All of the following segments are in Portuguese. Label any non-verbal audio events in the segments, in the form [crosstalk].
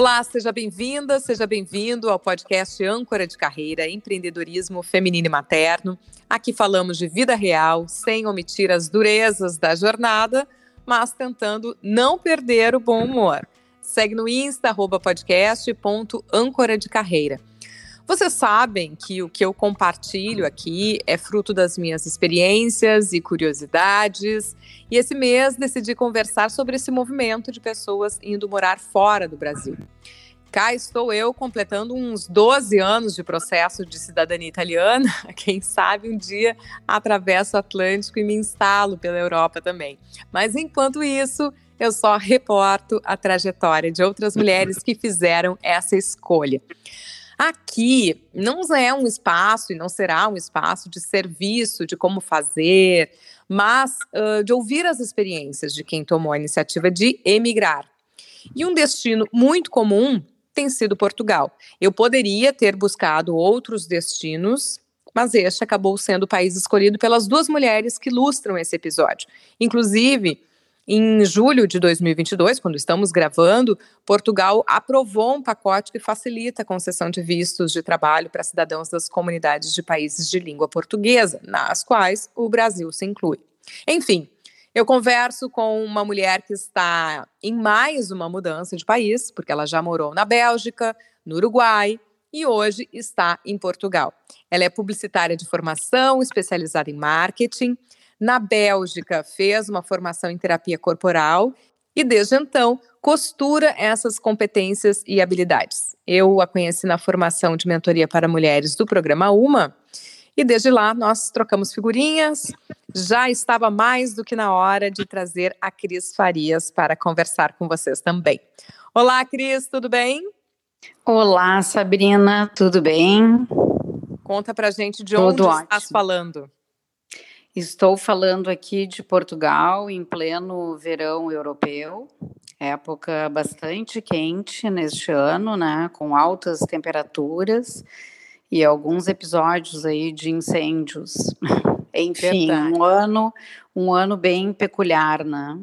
Olá, seja bem-vinda, seja bem-vindo ao podcast Âncora de Carreira, Empreendedorismo Feminino e Materno. Aqui falamos de vida real, sem omitir as durezas da jornada, mas tentando não perder o bom humor. Segue no Insta, arroba podcast, ponto âncora de carreira. Vocês sabem que o que eu compartilho aqui é fruto das minhas experiências e curiosidades. E esse mês decidi conversar sobre esse movimento de pessoas indo morar fora do Brasil. Cá estou eu completando uns 12 anos de processo de cidadania italiana. [laughs] Quem sabe um dia atravesso o Atlântico e me instalo pela Europa também. Mas enquanto isso, eu só reporto a trajetória de outras mulheres que fizeram essa escolha. Aqui não é um espaço e não será um espaço de serviço de como fazer, mas uh, de ouvir as experiências de quem tomou a iniciativa de emigrar. E um destino muito comum tem sido Portugal. Eu poderia ter buscado outros destinos, mas este acabou sendo o país escolhido pelas duas mulheres que ilustram esse episódio. Inclusive, em julho de 2022, quando estamos gravando, Portugal aprovou um pacote que facilita a concessão de vistos de trabalho para cidadãos das comunidades de países de língua portuguesa, nas quais o Brasil se inclui. Enfim, eu converso com uma mulher que está em mais uma mudança de país, porque ela já morou na Bélgica, no Uruguai e hoje está em Portugal. Ela é publicitária de formação, especializada em marketing na Bélgica, fez uma formação em terapia corporal e, desde então, costura essas competências e habilidades. Eu a conheci na formação de mentoria para mulheres do programa UMA e desde lá nós trocamos figurinhas. Já estava mais do que na hora de trazer a Cris Farias para conversar com vocês também. Olá, Cris, tudo bem? Olá, Sabrina, tudo bem? Conta pra gente de onde ótimo. estás falando. Estou falando aqui de Portugal em pleno verão europeu, época bastante quente neste ano, né, com altas temperaturas e alguns episódios aí de incêndios. [laughs] Enfim, Verdade. um ano, um ano bem peculiar, né?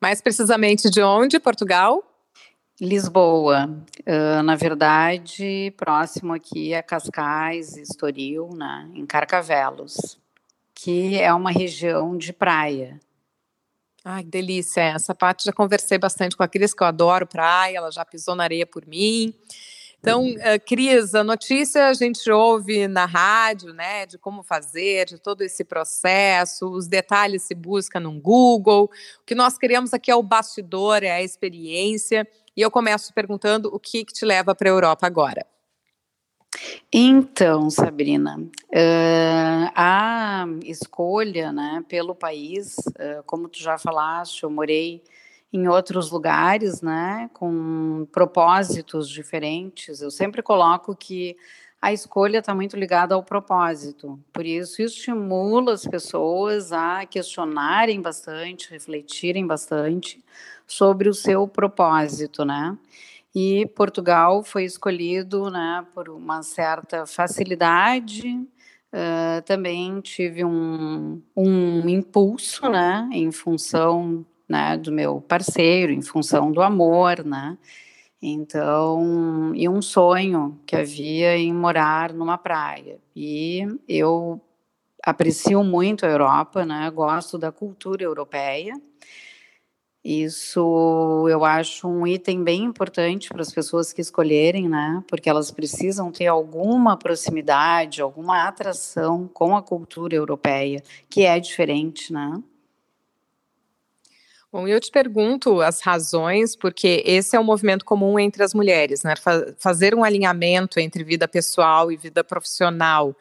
Mais precisamente de onde, Portugal? Lisboa, uh, na verdade, próximo aqui a Cascais, Estoril, né, em Carcavelos que é uma região de praia. Ai, que delícia. Essa parte já conversei bastante com a Cris, que eu adoro praia, ela já pisou na areia por mim. Então, uh, Cris, a notícia a gente ouve na rádio, né, de como fazer, de todo esse processo, os detalhes se busca no Google. O que nós queremos aqui é o bastidor, é a experiência. E eu começo perguntando o que, que te leva para a Europa agora. Então, Sabrina, uh, a escolha né, pelo país, uh, como tu já falaste, eu morei em outros lugares, né, com propósitos diferentes. Eu sempre coloco que a escolha está muito ligada ao propósito. Por isso, estimula as pessoas a questionarem bastante, refletirem bastante sobre o seu propósito, né? E Portugal foi escolhido né, por uma certa facilidade. Uh, também tive um, um impulso né, em função né, do meu parceiro, em função do amor, né? Então, e um sonho que havia em morar numa praia. E eu aprecio muito a Europa, né? Gosto da cultura europeia. Isso eu acho um item bem importante para as pessoas que escolherem, né? Porque elas precisam ter alguma proximidade, alguma atração com a cultura europeia, que é diferente, né? Bom, eu te pergunto as razões, porque esse é um movimento comum entre as mulheres, né? Fazer um alinhamento entre vida pessoal e vida profissional.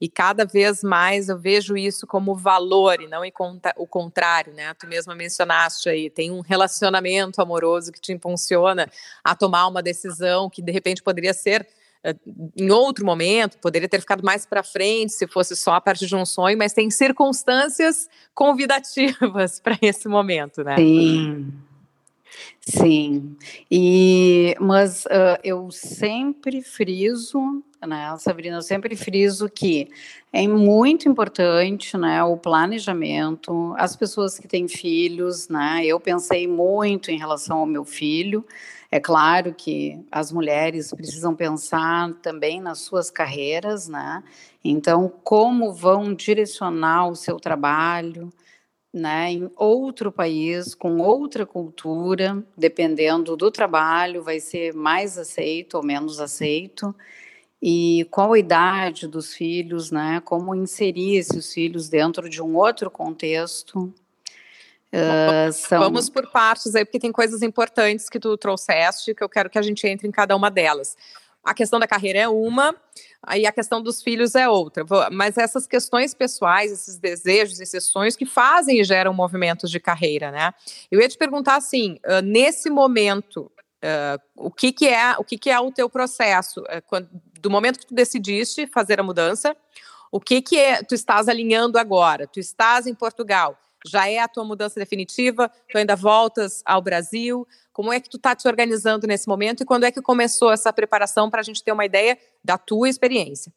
E cada vez mais eu vejo isso como valor e não o contrário, né? Tu mesma mencionaste aí, tem um relacionamento amoroso que te impulsiona a tomar uma decisão que de repente poderia ser eh, em outro momento, poderia ter ficado mais para frente se fosse só a partir de um sonho, mas tem circunstâncias convidativas [laughs] para esse momento, né? Sim. Sim, e mas uh, eu sempre friso, né, Sabrina, eu sempre friso que é muito importante, né, o planejamento, as pessoas que têm filhos, né, eu pensei muito em relação ao meu filho, É claro que as mulheres precisam pensar também nas suas carreiras, né? Então, como vão direcionar o seu trabalho, né, em outro país, com outra cultura, dependendo do trabalho, vai ser mais aceito ou menos aceito. E qual a idade dos filhos, né? Como inserir esses filhos dentro de um outro contexto. Uh, são... Vamos por partes aí, porque tem coisas importantes que tu trouxeste, que eu quero que a gente entre em cada uma delas. A questão da carreira é uma, aí a questão dos filhos é outra. Mas essas questões pessoais, esses desejos, esses sonhos que fazem e geram movimentos de carreira, né? Eu ia te perguntar assim, nesse momento, uh, o que que é o que que é o teu processo uh, quando, do momento que tu decidiste fazer a mudança? O que que é, tu estás alinhando agora? Tu estás em Portugal? Já é a tua mudança definitiva? Tu ainda voltas ao Brasil? Como é que tu está te organizando nesse momento e quando é que começou essa preparação para a gente ter uma ideia da tua experiência?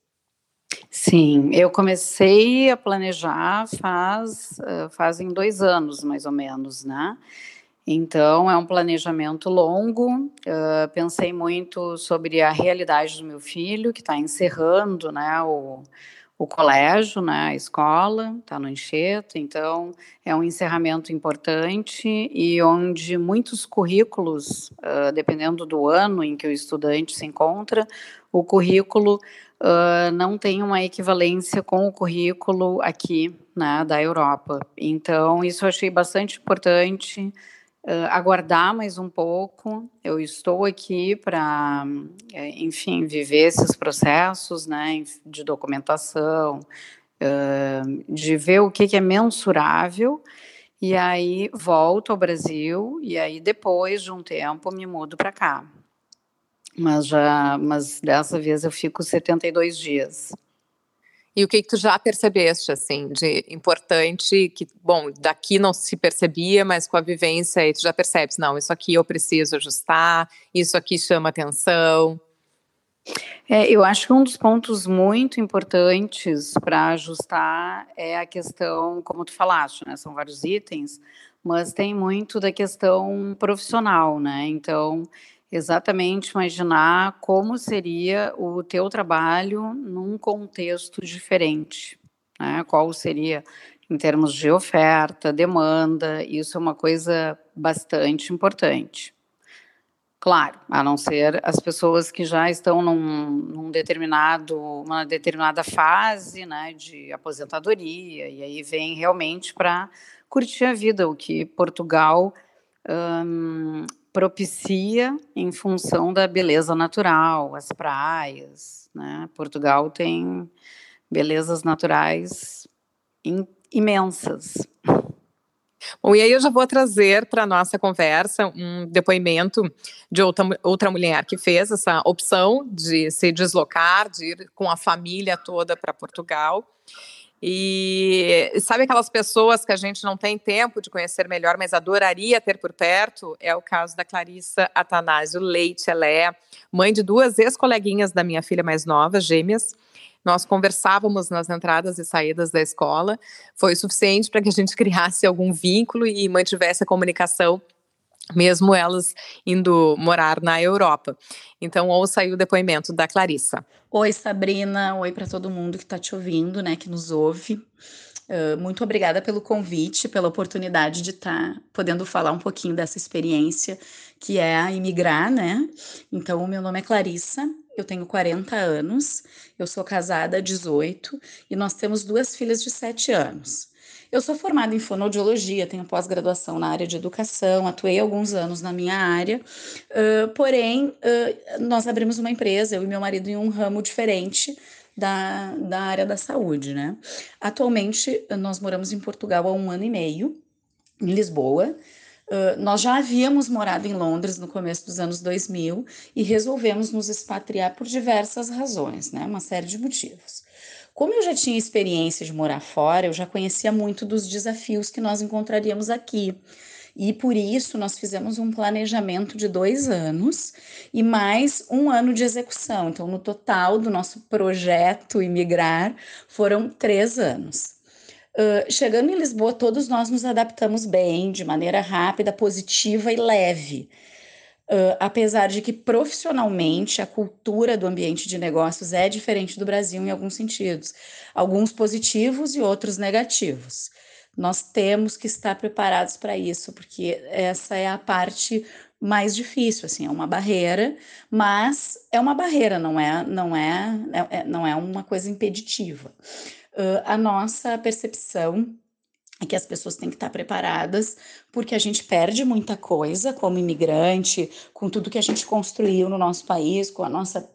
Sim, eu comecei a planejar faz fazem dois anos mais ou menos, né? Então é um planejamento longo. Uh, pensei muito sobre a realidade do meu filho que está encerrando, né? O, o colégio, né, a escola, está no enxerto, então é um encerramento importante e onde muitos currículos, uh, dependendo do ano em que o estudante se encontra, o currículo uh, não tem uma equivalência com o currículo aqui, né, da Europa. Então, isso eu achei bastante importante, uh, aguardar mais um pouco. Eu estou aqui para, eh, enfim, viver esses processos né, de documentação, uh, de ver o que, que é mensurável. E aí volto ao Brasil e aí depois de um tempo me mudo para cá. Mas já, mas dessa vez eu fico 72 dias. E o que, que tu já percebeste, assim, de importante, que, bom, daqui não se percebia, mas com a vivência aí tu já percebes, não, isso aqui eu preciso ajustar, isso aqui chama atenção. É, eu acho que um dos pontos muito importantes para ajustar é a questão, como tu falaste, né, são vários itens, mas tem muito da questão profissional, né, então exatamente imaginar como seria o teu trabalho num contexto diferente, né? Qual seria em termos de oferta, demanda, isso é uma coisa bastante importante. Claro, a não ser as pessoas que já estão num, num determinado, uma determinada fase, né, de aposentadoria, e aí vem realmente para curtir a vida, o que Portugal hum, propicia em função da beleza natural, as praias, né? Portugal tem belezas naturais imensas. Bom, e aí eu já vou trazer para nossa conversa um depoimento de outra, outra mulher que fez essa opção de se deslocar, de ir com a família toda para Portugal. E sabe aquelas pessoas que a gente não tem tempo de conhecer melhor, mas adoraria ter por perto? É o caso da Clarissa Atanásio Leite. Ela é mãe de duas ex-coleguinhas da minha filha mais nova, gêmeas. Nós conversávamos nas entradas e saídas da escola. Foi suficiente para que a gente [laughs] criasse algum vínculo e mantivesse a comunicação mesmo elas indo morar na Europa. Então, ouça aí o depoimento da Clarissa. Oi, Sabrina. Oi para todo mundo que está te ouvindo, né, que nos ouve. Uh, muito obrigada pelo convite, pela oportunidade de estar tá podendo falar um pouquinho dessa experiência que é a imigrar, né? Então, o meu nome é Clarissa, eu tenho 40 anos, eu sou casada há 18 e nós temos duas filhas de 7 anos. Eu sou formada em fonoaudiologia, tenho pós-graduação na área de educação, atuei alguns anos na minha área, uh, porém, uh, nós abrimos uma empresa, eu e meu marido, em um ramo diferente da, da área da saúde, né? Atualmente, nós moramos em Portugal há um ano e meio, em Lisboa. Uh, nós já havíamos morado em Londres no começo dos anos 2000 e resolvemos nos expatriar por diversas razões, né? Uma série de motivos. Como eu já tinha experiência de morar fora, eu já conhecia muito dos desafios que nós encontraríamos aqui. E por isso nós fizemos um planejamento de dois anos e mais um ano de execução. Então, no total do nosso projeto Imigrar, foram três anos. Uh, chegando em Lisboa, todos nós nos adaptamos bem, de maneira rápida, positiva e leve. Uh, apesar de que profissionalmente a cultura do ambiente de negócios é diferente do Brasil em alguns sentidos, alguns positivos e outros negativos. Nós temos que estar preparados para isso, porque essa é a parte mais difícil, assim, é uma barreira, mas é uma barreira, não é, não é, é, é não é uma coisa impeditiva. Uh, a nossa percepção é que as pessoas têm que estar preparadas, porque a gente perde muita coisa como imigrante, com tudo que a gente construiu no nosso país, com a nossa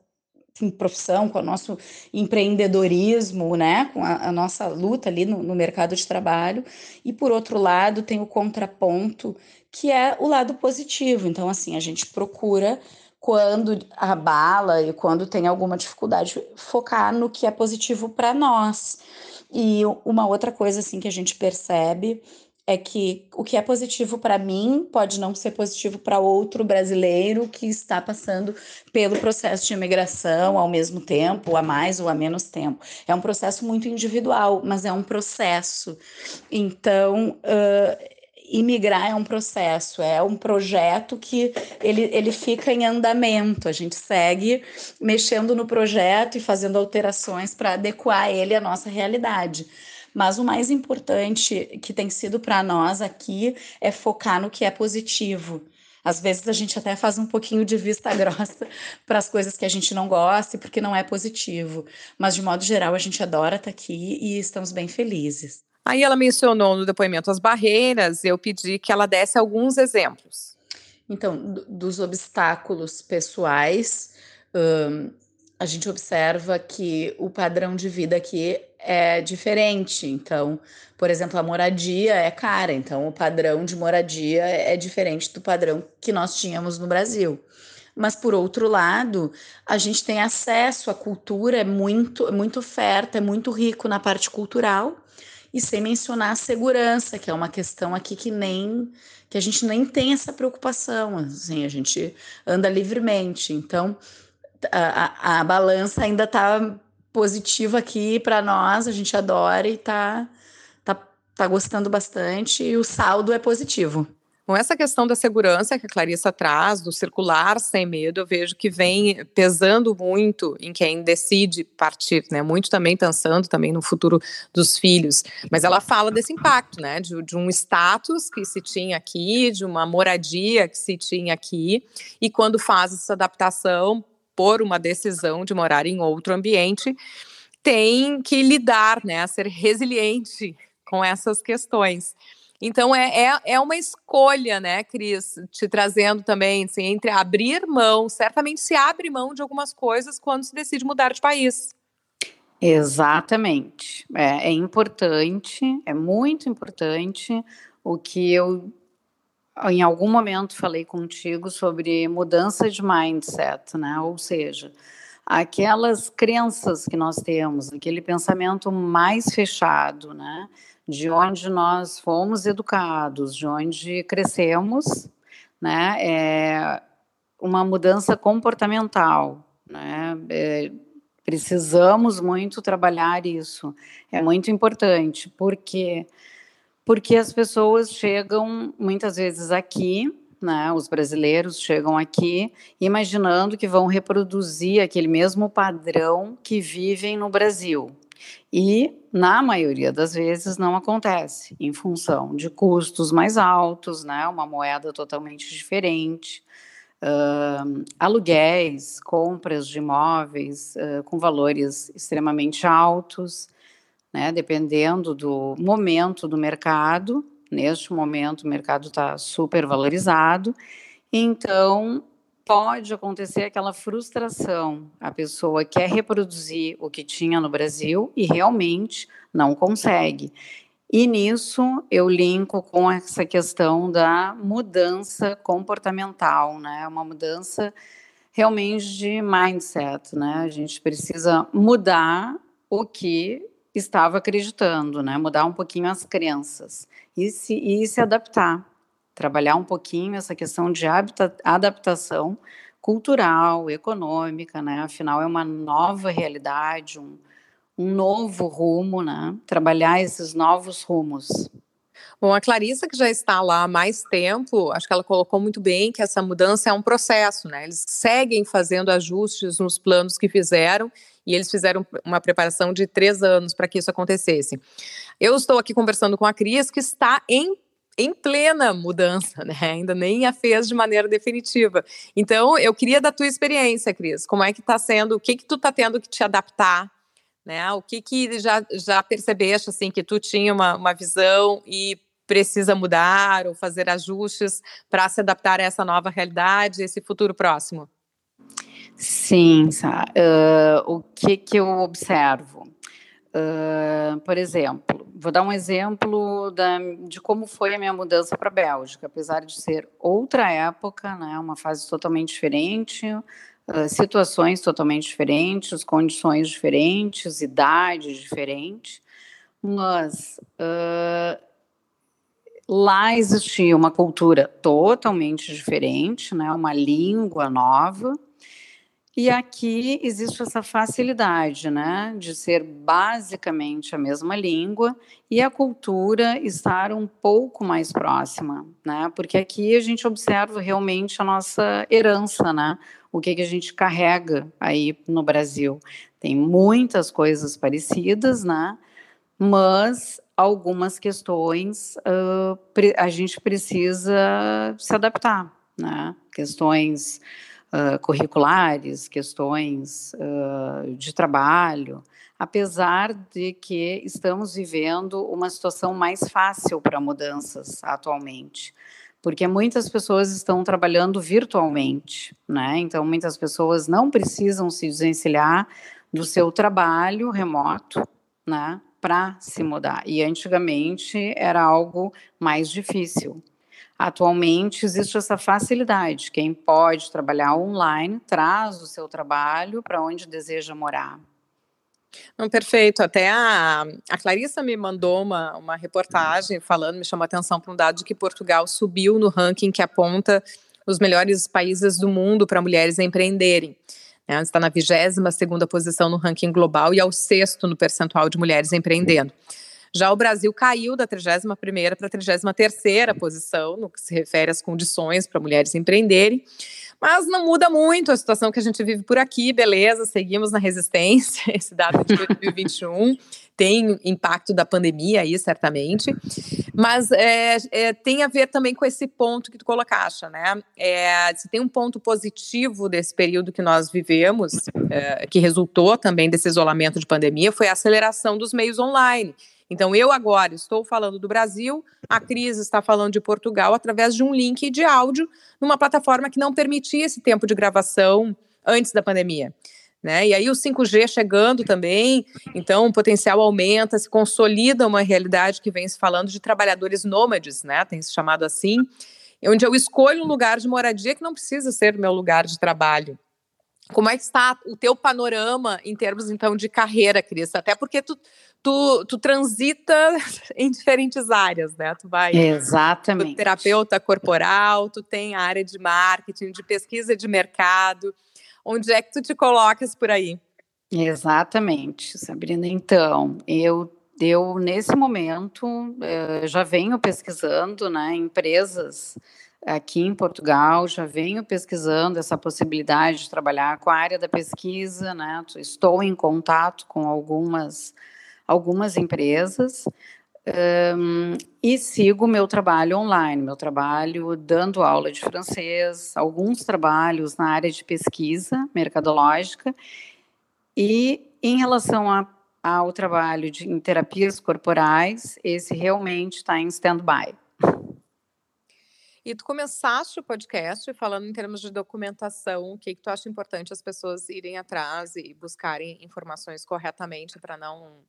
profissão, com o nosso empreendedorismo, né, com a, a nossa luta ali no, no, mercado de trabalho. E por outro lado, tem o contraponto, que é o lado positivo. Então, assim, a gente procura quando abala e quando tem alguma dificuldade, focar no que é positivo para nós. E uma outra coisa assim que a gente percebe é que o que é positivo para mim pode não ser positivo para outro brasileiro que está passando pelo processo de imigração ao mesmo tempo, a mais ou a menos tempo. É um processo muito individual, mas é um processo. Então, imigrar é um processo, é um projeto que ele, ele fica em andamento. A gente segue mexendo no projeto e fazendo alterações para adequar ele à nossa realidade. Mas o mais importante que tem sido para nós aqui é focar no que é positivo. Às vezes a gente até faz um pouquinho de vista [laughs] grossa para as coisas que a gente não gosta, porque não é positivo. Mas, de modo geral, a gente adora estar tá aqui e estamos bem felizes. Aí ela mencionou no depoimento as barreiras, eu pedi que ela desse alguns exemplos. Então, dos obstáculos pessoais, um, a gente observa que o padrão de vida aqui é diferente. Então, por exemplo, a moradia é cara, então o padrão de moradia é diferente do padrão que nós tínhamos no Brasil. Mas por outro lado, a gente tem acesso à cultura, é muito, é muito oferta, é muito rico na parte cultural e sem mencionar a segurança, que é uma questão aqui que nem que a gente nem tem essa preocupação, assim, a gente anda livremente. Então, a, a, a balança ainda está positiva aqui para nós, a gente adora e está tá, tá gostando bastante e o saldo é positivo. Com essa questão da segurança que a Clarissa traz, do circular sem medo, eu vejo que vem pesando muito em quem decide partir, né? Muito também pensando também no futuro dos filhos. Mas ela fala desse impacto, né? De, de um status que se tinha aqui, de uma moradia que se tinha aqui, e quando faz essa adaptação por uma decisão de morar em outro ambiente, tem que lidar, né? A ser resiliente com essas questões. Então é, é, é uma escolha, né, Cris, te trazendo também, assim, entre abrir mão, certamente se abre mão de algumas coisas quando se decide mudar de país. Exatamente. É, é importante, é muito importante o que eu em algum momento falei contigo sobre mudança de mindset, né? Ou seja, aquelas crenças que nós temos, aquele pensamento mais fechado, né? De onde nós fomos educados, de onde crescemos, né? É uma mudança comportamental, né? É, precisamos muito trabalhar isso. É muito importante, porque porque as pessoas chegam muitas vezes aqui, né? Os brasileiros chegam aqui imaginando que vão reproduzir aquele mesmo padrão que vivem no Brasil. E, na maioria das vezes, não acontece, em função de custos mais altos, né, uma moeda totalmente diferente, uh, aluguéis, compras de imóveis uh, com valores extremamente altos, né, dependendo do momento do mercado. Neste momento, o mercado está super valorizado, então pode acontecer aquela frustração. A pessoa quer reproduzir o que tinha no Brasil e realmente não consegue. E nisso eu linko com essa questão da mudança comportamental, né? Uma mudança realmente de mindset, né? A gente precisa mudar o que estava acreditando, né? Mudar um pouquinho as crenças e se, e se adaptar trabalhar um pouquinho essa questão de adaptação cultural, econômica, né? Afinal, é uma nova realidade, um, um novo rumo, né? Trabalhar esses novos rumos. Bom, a Clarissa, que já está lá há mais tempo, acho que ela colocou muito bem que essa mudança é um processo, né? Eles seguem fazendo ajustes nos planos que fizeram e eles fizeram uma preparação de três anos para que isso acontecesse. Eu estou aqui conversando com a Cris, que está em em plena mudança, né? Ainda nem a fez de maneira definitiva. Então, eu queria da tua experiência, Cris. Como é que está sendo? O que que tu está tendo que te adaptar? Né? O que que já, já percebeste, assim, que tu tinha uma, uma visão e precisa mudar ou fazer ajustes para se adaptar a essa nova realidade, esse futuro próximo? Sim, uh, o que, que eu observo? Uh, por exemplo, vou dar um exemplo da, de como foi a minha mudança para a Bélgica, apesar de ser outra época, né, uma fase totalmente diferente, uh, situações totalmente diferentes, condições diferentes, idades diferentes, mas uh, Lá existia uma cultura totalmente diferente, né? uma língua nova, e aqui existe essa facilidade, né, de ser basicamente a mesma língua e a cultura estar um pouco mais próxima, né? Porque aqui a gente observa realmente a nossa herança, né? O que que a gente carrega aí no Brasil. Tem muitas coisas parecidas, né? Mas algumas questões uh, a gente precisa se adaptar, né? Questões curriculares, questões uh, de trabalho, apesar de que estamos vivendo uma situação mais fácil para mudanças atualmente porque muitas pessoas estão trabalhando virtualmente, né? Então, muitas pessoas não precisam se desvencilhar do seu trabalho remoto, né? para se mudar. E antigamente era algo mais difícil. Atualmente existe essa facilidade. Quem pode trabalhar online traz o seu trabalho para onde deseja morar. Não, perfeito. Até a, a Clarissa me mandou uma, uma reportagem falando, me chamou a atenção para um dado de que Portugal subiu no ranking que aponta os melhores países do mundo para mulheres empreenderem. Né? Está na 22 posição no ranking global e ao sexto no percentual de mulheres empreendendo. Já o Brasil caiu da 31 para a 33 posição no que se refere às condições para mulheres empreenderem. Mas não muda muito a situação que a gente vive por aqui, beleza, seguimos na resistência, [laughs] esse dado de 2021 tem impacto da pandemia aí, certamente, mas é, é, tem a ver também com esse ponto que tu colocaste, né? É, se tem um ponto positivo desse período que nós vivemos, é, que resultou também desse isolamento de pandemia, foi a aceleração dos meios online. Então, eu agora estou falando do Brasil, a Cris está falando de Portugal através de um link de áudio numa plataforma que não permitia esse tempo de gravação antes da pandemia. Né? E aí o 5G chegando também, então o potencial aumenta, se consolida uma realidade que vem se falando de trabalhadores nômades, né? Tem se chamado assim, onde eu escolho um lugar de moradia que não precisa ser meu lugar de trabalho. Como é que está o teu panorama em termos, então, de carreira, Cris? Até porque tu, tu, tu transita [laughs] em diferentes áreas, né? Tu vai... Exatamente. Tu terapeuta corporal, tu tem a área de marketing, de pesquisa de mercado. Onde é que tu te colocas por aí? Exatamente, Sabrina. Então, eu eu nesse momento eh, já venho pesquisando, né, empresas aqui em Portugal, já venho pesquisando essa possibilidade de trabalhar com a área da pesquisa, né? Estou em contato com algumas, algumas empresas um, e sigo meu trabalho online, meu trabalho dando aula de francês, alguns trabalhos na área de pesquisa mercadológica e em relação a, ao trabalho de, em terapias corporais, esse realmente está em stand-by. E tu começaste o podcast falando em termos de documentação, o que, que tu acha importante as pessoas irem atrás e buscarem informações corretamente para não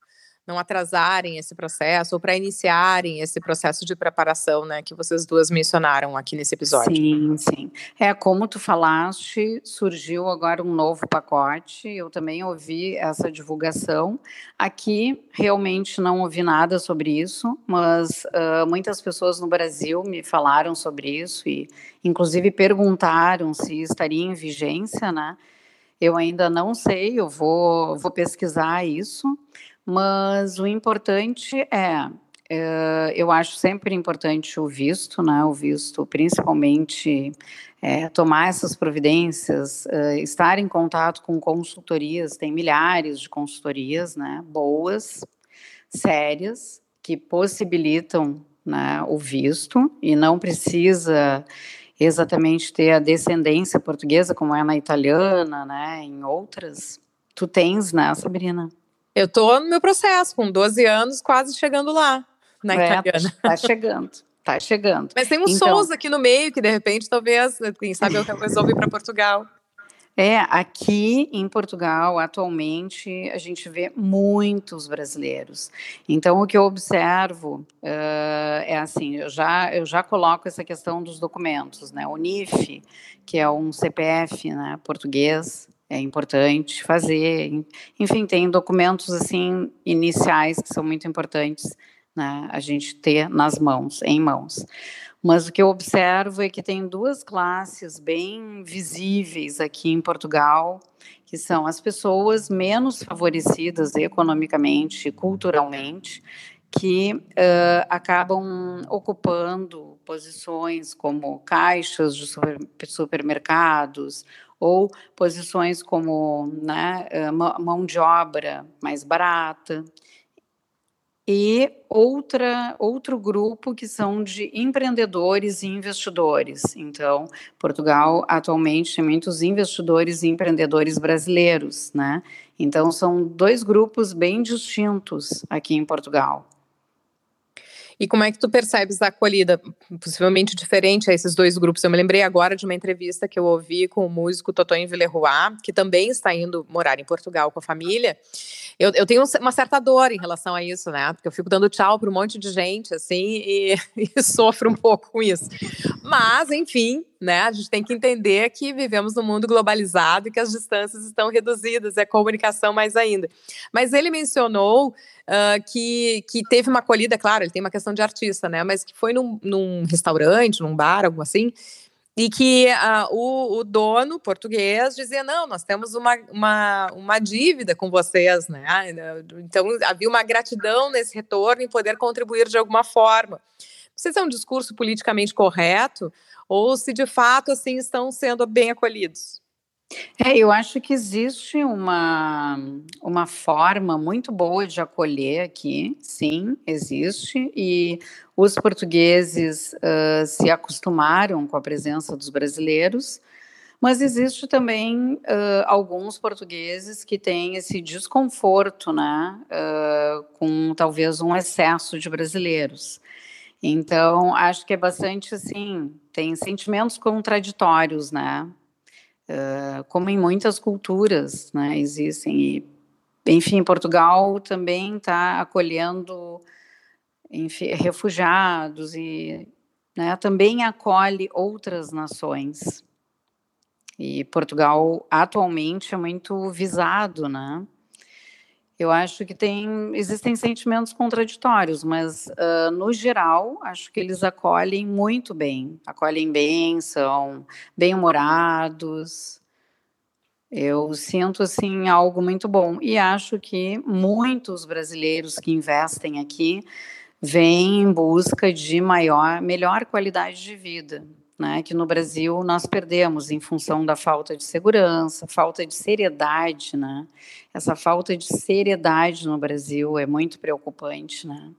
não atrasarem esse processo ou para iniciarem esse processo de preparação, né, que vocês duas mencionaram aqui nesse episódio. Sim, sim. É como tu falaste, surgiu agora um novo pacote. Eu também ouvi essa divulgação. Aqui realmente não ouvi nada sobre isso, mas uh, muitas pessoas no Brasil me falaram sobre isso e, inclusive, perguntaram se estaria em vigência, né? Eu ainda não sei, eu vou, vou pesquisar isso mas o importante é é, eu acho sempre importante o visto, né? O visto, principalmente, é, tomar essas providências, é, estar em contato com consultorias, tem milhares de consultorias, né? Boas, sérias, que possibilitam né, o visto e não precisa exatamente ter a descendência portuguesa, como é na italiana, né? Em outras. Tu tens, né, Sabrina? Eu tô no meu processo, com 12 anos, quase chegando lá, na é, italiana. Tá chegando. Tá chegando. Mas tem um então, Souza aqui no meio que de repente talvez, quem sabe eu resolve para Portugal. É, aqui em Portugal, atualmente, a gente vê muitos brasileiros. Então, o que eu observo uh, é assim: eu já, eu já coloco essa questão dos documentos, né? O NIF, que é um CPF né, português, é importante fazer. Enfim, tem documentos assim iniciais que são muito importantes né, a gente ter nas mãos, em mãos. Mas o que eu observo é que tem duas classes bem visíveis aqui em Portugal, que são as pessoas menos favorecidas economicamente, culturalmente, que uh, acabam ocupando posições como caixas de super, supermercados ou posições como né, mão de obra mais barata e outra, outro grupo que são de empreendedores e investidores. Então, Portugal atualmente tem muitos investidores e empreendedores brasileiros, né? Então, são dois grupos bem distintos aqui em Portugal. E como é que tu percebes a acolhida, possivelmente diferente a esses dois grupos? Eu me lembrei agora de uma entrevista que eu ouvi com o músico Totonho Villeroy, que também está indo morar em Portugal com a família, eu, eu tenho uma certa dor em relação a isso, né? Porque eu fico dando tchau para um monte de gente, assim, e, [laughs] e sofro um pouco com isso. Mas, enfim, né? A gente tem que entender que vivemos num mundo globalizado e que as distâncias estão reduzidas, é comunicação mais ainda. Mas ele mencionou uh, que, que teve uma acolhida, claro, ele tem uma questão de artista, né? Mas que foi num, num restaurante, num bar, algo assim, e que uh, o, o, dono português dizia: não, nós temos uma, uma, uma dívida com vocês, né? Então havia uma gratidão nesse retorno em poder contribuir de alguma forma. Sei se é um discurso politicamente correto ou se de fato assim estão sendo bem acolhidos. É, eu acho que existe uma, uma forma muito boa de acolher aqui, sim, existe, e os portugueses uh, se acostumaram com a presença dos brasileiros, mas existe também uh, alguns portugueses que têm esse desconforto, né, uh, com talvez um excesso de brasileiros. Então, acho que é bastante assim, tem sentimentos contraditórios, né? Uh, como em muitas culturas, né? Existem. E, enfim, Portugal também está acolhendo enfim, refugiados e né, também acolhe outras nações. E Portugal atualmente é muito visado, né? Eu acho que tem, existem sentimentos contraditórios, mas uh, no geral acho que eles acolhem muito bem, acolhem bem, são bem-humorados. Eu sinto assim algo muito bom. E acho que muitos brasileiros que investem aqui vêm em busca de maior, melhor qualidade de vida né, que no Brasil nós perdemos em função da falta de segurança, falta de seriedade, né? Essa falta de seriedade no Brasil é muito preocupante, né?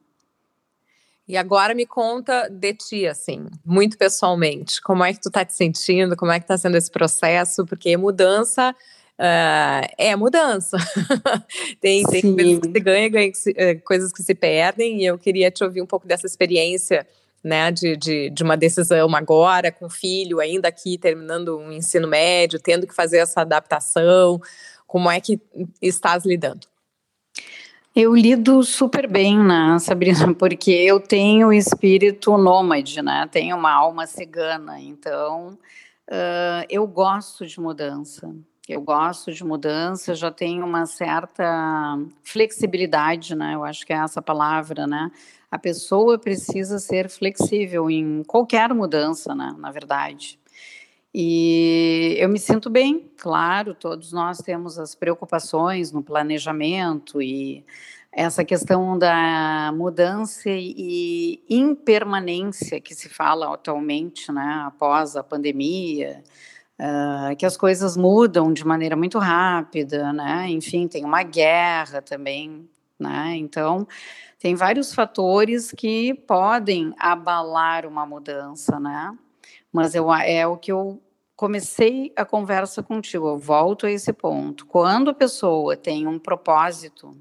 E agora me conta de ti, assim, muito pessoalmente. Como é que tu tá te sentindo? Como é que tá sendo esse processo? Porque mudança uh, é mudança. [laughs] tem, tem coisas que se ganha, ganha eh, coisas que se perdem. E eu queria te ouvir um pouco dessa experiência né, de, de, de, uma decisão agora, com filho ainda aqui, terminando o um ensino médio, tendo que fazer essa adaptação, como é que estás lidando? Eu lido super bem, né, Sabrina, [laughs] porque eu tenho espírito nômade, né, tenho uma alma cigana, então uh, eu gosto de mudança, eu gosto de mudança, já tenho uma certa flexibilidade, né, eu acho que é essa palavra, né, a pessoa precisa ser flexível em qualquer mudança, né, na verdade. E eu me sinto bem, claro, todos nós temos as preocupações no planejamento e essa questão da mudança e impermanência que se fala atualmente, né, após a pandemia, uh, que as coisas mudam de maneira muito rápida, né, enfim, tem uma guerra também, né, então tem vários fatores que podem abalar uma mudança, né, mas eu, é o que eu comecei a conversa contigo, eu volto a esse ponto. Quando a pessoa tem um propósito,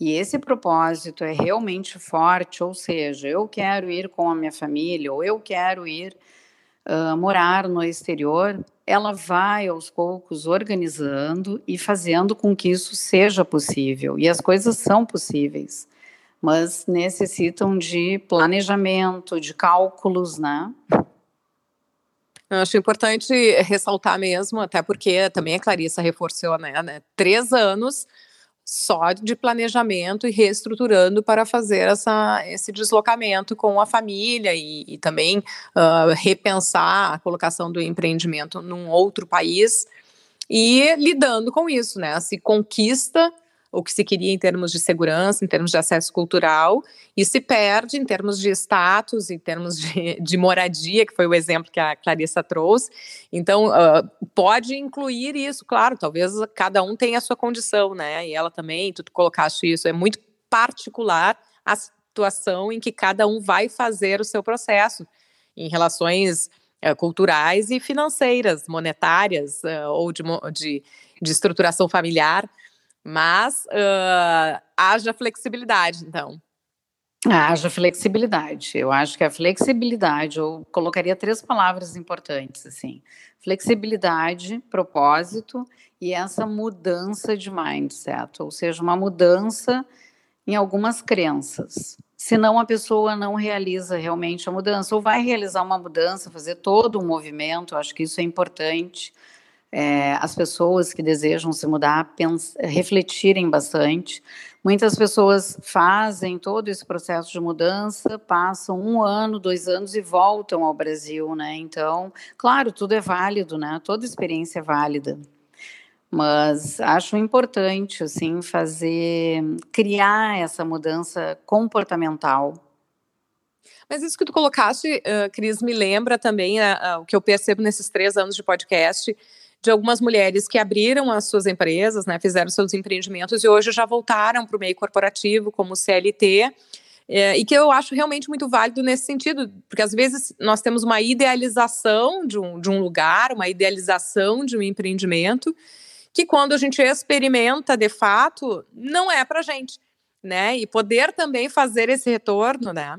e esse propósito é realmente forte, ou seja, eu quero ir com a minha família, ou eu quero ir uh, morar no exterior, ela vai aos poucos organizando e fazendo com que isso seja possível. E as coisas são possíveis, mas necessitam de planejamento, de cálculos, né? Eu acho importante ressaltar mesmo, até porque também a Clarissa reforçou, né, né, três anos só de planejamento e reestruturando para fazer essa, esse deslocamento com a família e, e também uh, repensar a colocação do empreendimento num outro país e lidando com isso, né? Se conquista o que se queria em termos de segurança, em termos de acesso cultural, e se perde em termos de status, em termos de, [laughs] de moradia, que foi o exemplo que a Clarissa trouxe. Então, uh, pode incluir isso, claro, talvez cada um tenha a sua condição, né? E ela também, tu colocaste isso, é muito particular a situação em que cada um vai fazer o seu processo em relações uh, culturais e financeiras, monetárias uh, ou de, de, de estruturação familiar. Mas uh, haja flexibilidade, então. Haja flexibilidade. Eu acho que a flexibilidade, eu colocaria três palavras importantes, assim. Flexibilidade, propósito e essa mudança de mindset, ou seja, uma mudança em algumas crenças. Senão a pessoa não realiza realmente a mudança, ou vai realizar uma mudança, fazer todo um movimento, acho que isso é importante é, as pessoas que desejam se mudar refletirem bastante. Muitas pessoas fazem todo esse processo de mudança, passam um ano, dois anos e voltam ao Brasil, né? Então, claro, tudo é válido, né? Toda experiência é válida. Mas acho importante, assim, fazer, criar essa mudança comportamental, mas isso que tu colocaste, uh, Cris, me lembra também uh, uh, o que eu percebo nesses três anos de podcast, de algumas mulheres que abriram as suas empresas, né, fizeram seus empreendimentos e hoje já voltaram para o meio corporativo como CLT. É, e que eu acho realmente muito válido nesse sentido, porque às vezes nós temos uma idealização de um, de um lugar, uma idealização de um empreendimento, que quando a gente experimenta de fato, não é para gente, né? E poder também fazer esse retorno, né?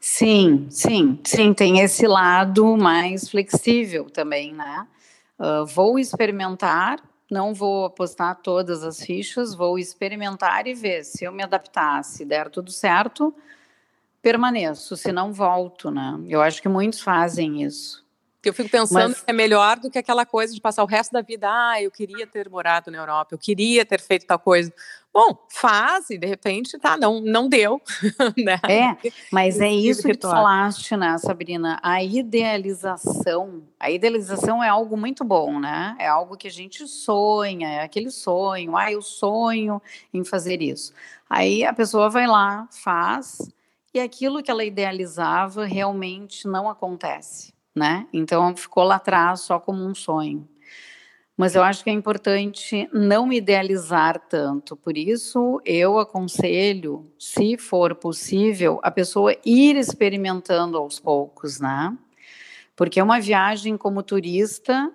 Sim, sim, sim, tem esse lado mais flexível também, né? Uh, vou experimentar, não vou apostar todas as fichas, vou experimentar e ver se eu me adaptar, se der tudo certo, permaneço, se não volto, né? Eu acho que muitos fazem isso. Eu fico pensando Mas... que é melhor do que aquela coisa de passar o resto da vida, ah, eu queria ter morado na Europa, eu queria ter feito tal coisa. Bom, faz e de repente, tá, não, não deu. [laughs] né? É, mas é isso que tu falaste, né, Sabrina? A idealização, a idealização é algo muito bom, né? É algo que a gente sonha, é aquele sonho, ah, eu sonho em fazer isso. Aí a pessoa vai lá, faz, e aquilo que ela idealizava realmente não acontece, né? Então ficou lá atrás só como um sonho. Mas eu acho que é importante não idealizar tanto. Por isso, eu aconselho, se for possível, a pessoa ir experimentando aos poucos, né? Porque uma viagem como turista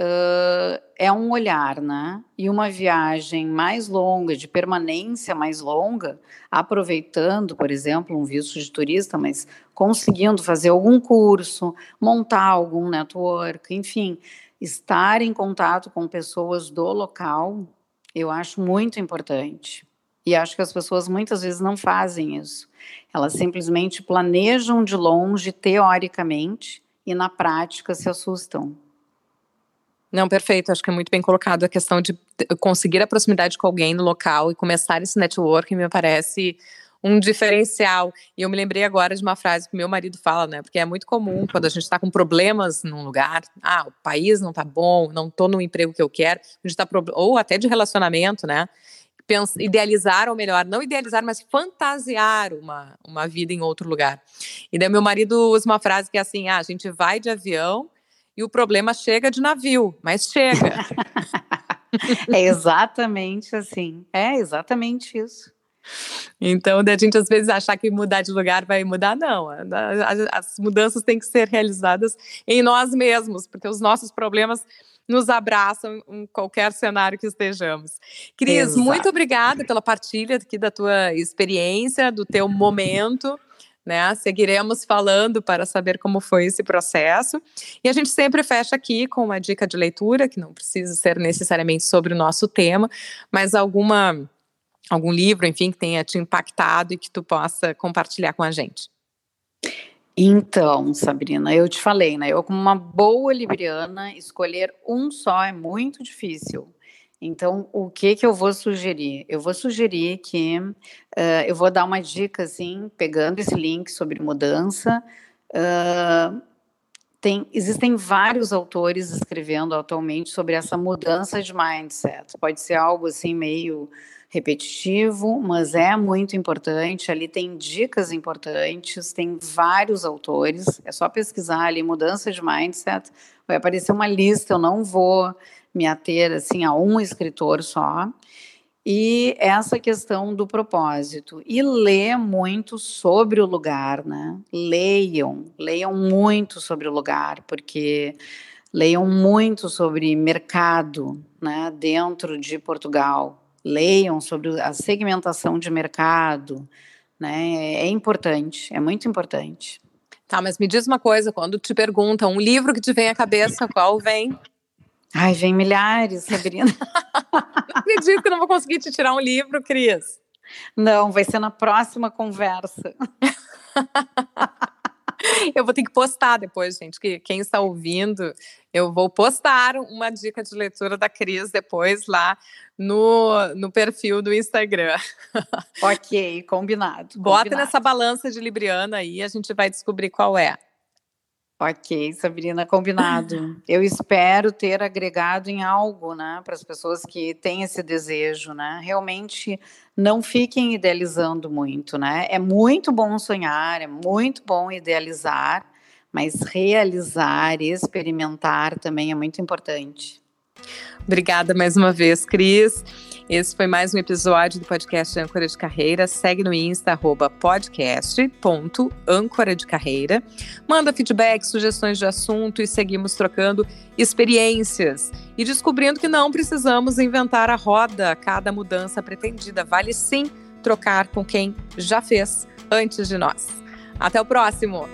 uh, é um olhar, né? E uma viagem mais longa, de permanência mais longa, aproveitando, por exemplo, um visto de turista, mas conseguindo fazer algum curso, montar algum network, enfim estar em contato com pessoas do local, eu acho muito importante. E acho que as pessoas muitas vezes não fazem isso. Elas simplesmente planejam de longe, teoricamente, e na prática se assustam. Não, perfeito. Acho que é muito bem colocado a questão de conseguir a proximidade com alguém no local e começar esse networking me parece um diferencial. E eu me lembrei agora de uma frase que meu marido fala, né? Porque é muito comum quando a gente está com problemas num lugar, ah, o país não tá bom, não tô no emprego que eu quero, a gente tá ou até de relacionamento, né? Idealizar, ou melhor, não idealizar, mas fantasiar uma, uma vida em outro lugar. E daí meu marido usa uma frase que é assim: ah, a gente vai de avião e o problema chega de navio, mas chega. [laughs] é exatamente assim. É exatamente isso. Então, a gente às vezes achar que mudar de lugar vai mudar, não. As, as mudanças têm que ser realizadas em nós mesmos, porque os nossos problemas nos abraçam em qualquer cenário que estejamos. Cris, Exato. muito obrigada pela partilha aqui da tua experiência, do teu momento. Né? Seguiremos falando para saber como foi esse processo. E a gente sempre fecha aqui com uma dica de leitura, que não precisa ser necessariamente sobre o nosso tema, mas alguma algum livro, enfim, que tenha te impactado e que tu possa compartilhar com a gente. Então, Sabrina, eu te falei, né? Eu, como uma boa libriana, escolher um só é muito difícil. Então, o que que eu vou sugerir? Eu vou sugerir que uh, eu vou dar uma dica, assim, pegando esse link sobre mudança. Uh, tem, existem vários autores escrevendo atualmente sobre essa mudança de mindset. Pode ser algo assim meio repetitivo, mas é muito importante. Ali tem dicas importantes, tem vários autores. É só pesquisar ali mudança de mindset, vai aparecer uma lista. Eu não vou me ater assim a um escritor só. E essa questão do propósito. E ler muito sobre o lugar, né? Leiam, leiam muito sobre o lugar, porque leiam muito sobre mercado, né, dentro de Portugal leiam sobre a segmentação de mercado, né? É importante, é muito importante. Tá, mas me diz uma coisa, quando te perguntam um livro que te vem à cabeça, qual vem? Ai, vem milhares, Sabrina. [laughs] não acredito que não vou conseguir te tirar um livro, Cris. Não, vai ser na próxima conversa. [laughs] Eu vou ter que postar depois, gente, que quem está ouvindo, eu vou postar uma dica de leitura da Cris depois lá no, no perfil do Instagram. Ok, combinado. Bota combinado. nessa balança de Libriana aí, a gente vai descobrir qual é. Ok, Sabrina, combinado. Eu espero ter agregado em algo, né, para as pessoas que têm esse desejo, né? Realmente não fiquem idealizando muito, né? É muito bom sonhar, é muito bom idealizar, mas realizar, experimentar também é muito importante. Obrigada mais uma vez, Cris. Esse foi mais um episódio do podcast Âncora de Carreira. Segue no Insta, arroba podcast.âncora de carreira. Manda feedback, sugestões de assunto e seguimos trocando experiências e descobrindo que não precisamos inventar a roda cada mudança pretendida. Vale sim trocar com quem já fez antes de nós. Até o próximo!